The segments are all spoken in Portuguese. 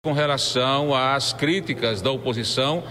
com relação às críticas da oposição,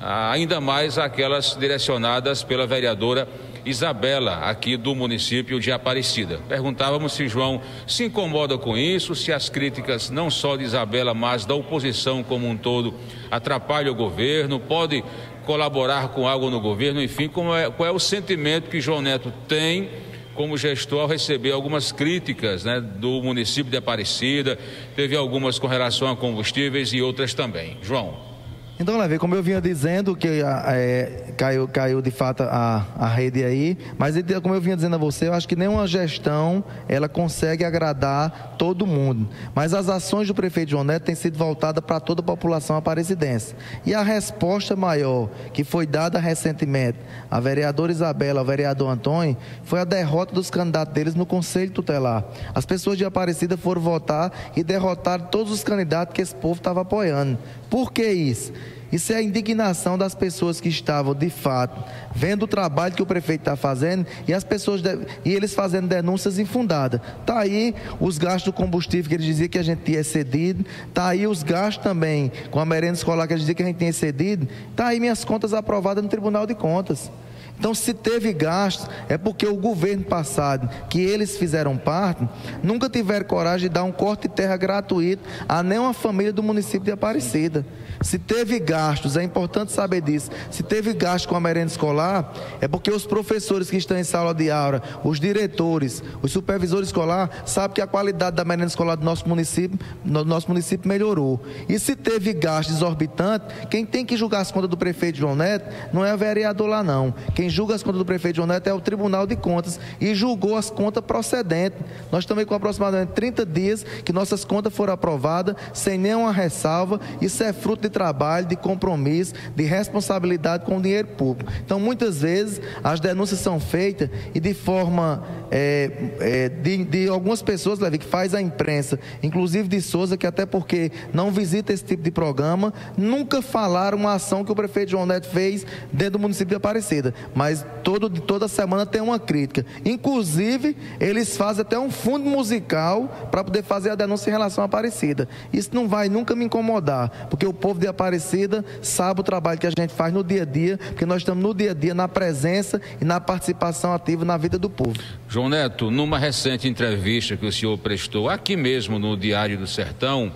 ainda mais aquelas direcionadas pela vereadora Isabela, aqui do município de Aparecida. Perguntávamos se João se incomoda com isso, se as críticas não só de Isabela, mas da oposição como um todo atrapalham o governo, pode colaborar com algo no governo, enfim, é, qual é o sentimento que João Neto tem como gestor ao receber algumas críticas né, do município de Aparecida, teve algumas com relação a combustíveis e outras também. João. Então, Levi, como eu vinha dizendo, que é, caiu, caiu de fato a, a rede aí, mas como eu vinha dizendo a você, eu acho que nenhuma gestão ela consegue agradar todo mundo. Mas as ações do prefeito João Neto têm sido voltadas para toda a população aparecidense. E a resposta maior que foi dada recentemente à vereadora Isabela, ao vereador Antônio, foi a derrota dos candidatos deles no Conselho Tutelar. As pessoas de Aparecida foram votar e derrotaram todos os candidatos que esse povo estava apoiando. Por que isso? Isso é a indignação das pessoas que estavam, de fato, vendo o trabalho que o prefeito está fazendo e as pessoas e eles fazendo denúncias infundadas. Está aí os gastos do combustível que ele dizia que a gente tinha excedido, está aí os gastos também com a merenda escolar que ele dizia que a gente tinha excedido, está aí minhas contas aprovadas no Tribunal de Contas. Então, se teve gastos, é porque o governo passado, que eles fizeram parte, nunca tiveram coragem de dar um corte de terra gratuito a nenhuma família do município de Aparecida. Se teve gastos, é importante saber disso. Se teve gasto com a merenda escolar, é porque os professores que estão em sala de aula, os diretores, os supervisores escolares, sabem que a qualidade da merenda escolar do nosso município, no nosso município melhorou. E se teve gasto exorbitante, quem tem que julgar as contas do prefeito João Neto não é o vereador lá, não. Quem julga as contas do prefeito João Neto é o Tribunal de Contas e julgou as contas procedentes. Nós também com aproximadamente 30 dias que nossas contas foram aprovadas sem nenhuma ressalva. Isso é fruto de trabalho, de compromisso, de responsabilidade com o dinheiro público. Então, muitas vezes, as denúncias são feitas e de forma é, é, de, de, algumas pessoas, Levi, que faz a imprensa, inclusive de Souza, que até porque não visita esse tipo de programa, nunca falaram uma ação que o prefeito João Neto fez dentro do município de Aparecida. Mas todo, toda semana tem uma crítica. Inclusive, eles fazem até um fundo musical para poder fazer a denúncia em relação à Aparecida. Isso não vai nunca me incomodar, porque o povo de Aparecida sabe o trabalho que a gente faz no dia a dia, porque nós estamos no dia a dia na presença e na participação ativa na vida do povo. João Neto, numa recente entrevista que o senhor prestou aqui mesmo no Diário do Sertão,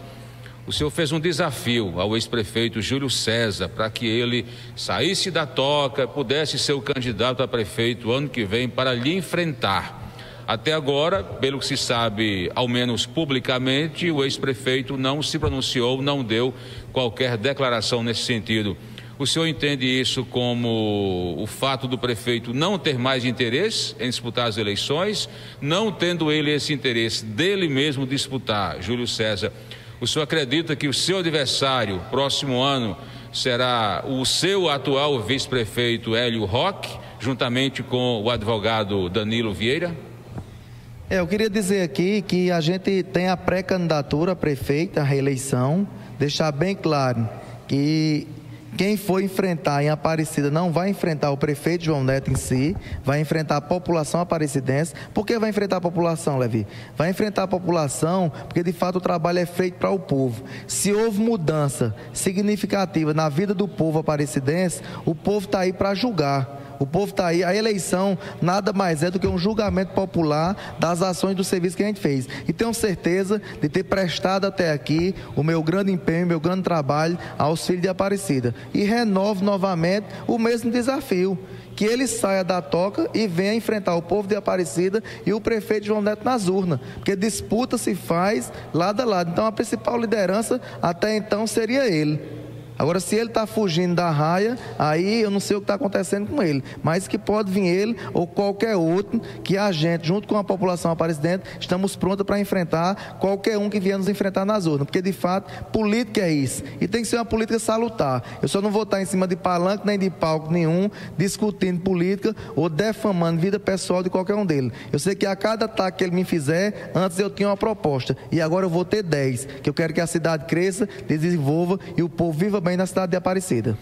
o senhor fez um desafio ao ex-prefeito Júlio César para que ele saísse da toca, pudesse ser o candidato a prefeito ano que vem para lhe enfrentar. Até agora, pelo que se sabe, ao menos publicamente, o ex-prefeito não se pronunciou, não deu qualquer declaração nesse sentido. O senhor entende isso como o fato do prefeito não ter mais interesse em disputar as eleições, não tendo ele esse interesse dele mesmo disputar, Júlio César? O senhor acredita que o seu adversário, próximo ano, será o seu atual vice-prefeito Hélio Roque, juntamente com o advogado Danilo Vieira? É, eu queria dizer aqui que a gente tem a pré-candidatura prefeita, a reeleição, deixar bem claro que quem for enfrentar em Aparecida não vai enfrentar o prefeito João Neto em si, vai enfrentar a população aparecidense. Por que vai enfrentar a população, Levi? Vai enfrentar a população porque de fato o trabalho é feito para o povo. Se houve mudança significativa na vida do povo aparecidense, o povo está aí para julgar. O povo está aí. A eleição nada mais é do que um julgamento popular das ações do serviço que a gente fez. E tenho certeza de ter prestado até aqui o meu grande empenho, meu grande trabalho aos filhos de Aparecida. E renovo novamente o mesmo desafio que ele saia da toca e venha enfrentar o povo de Aparecida e o prefeito João Neto nas urnas, porque disputa se faz lado a lado. Então a principal liderança até então seria ele. Agora, se ele está fugindo da raia, aí eu não sei o que está acontecendo com ele. Mas que pode vir ele ou qualquer outro que a gente, junto com a população aparecida, estamos prontos para enfrentar qualquer um que vier nos enfrentar nas urnas. Porque, de fato, política é isso. E tem que ser uma política salutar. Eu só não vou estar em cima de palanque nem de palco nenhum, discutindo política ou defamando vida pessoal de qualquer um deles. Eu sei que a cada ataque que ele me fizer, antes eu tinha uma proposta. E agora eu vou ter 10. Que eu quero que a cidade cresça, desenvolva e o povo viva bem na cidade de Aparecida.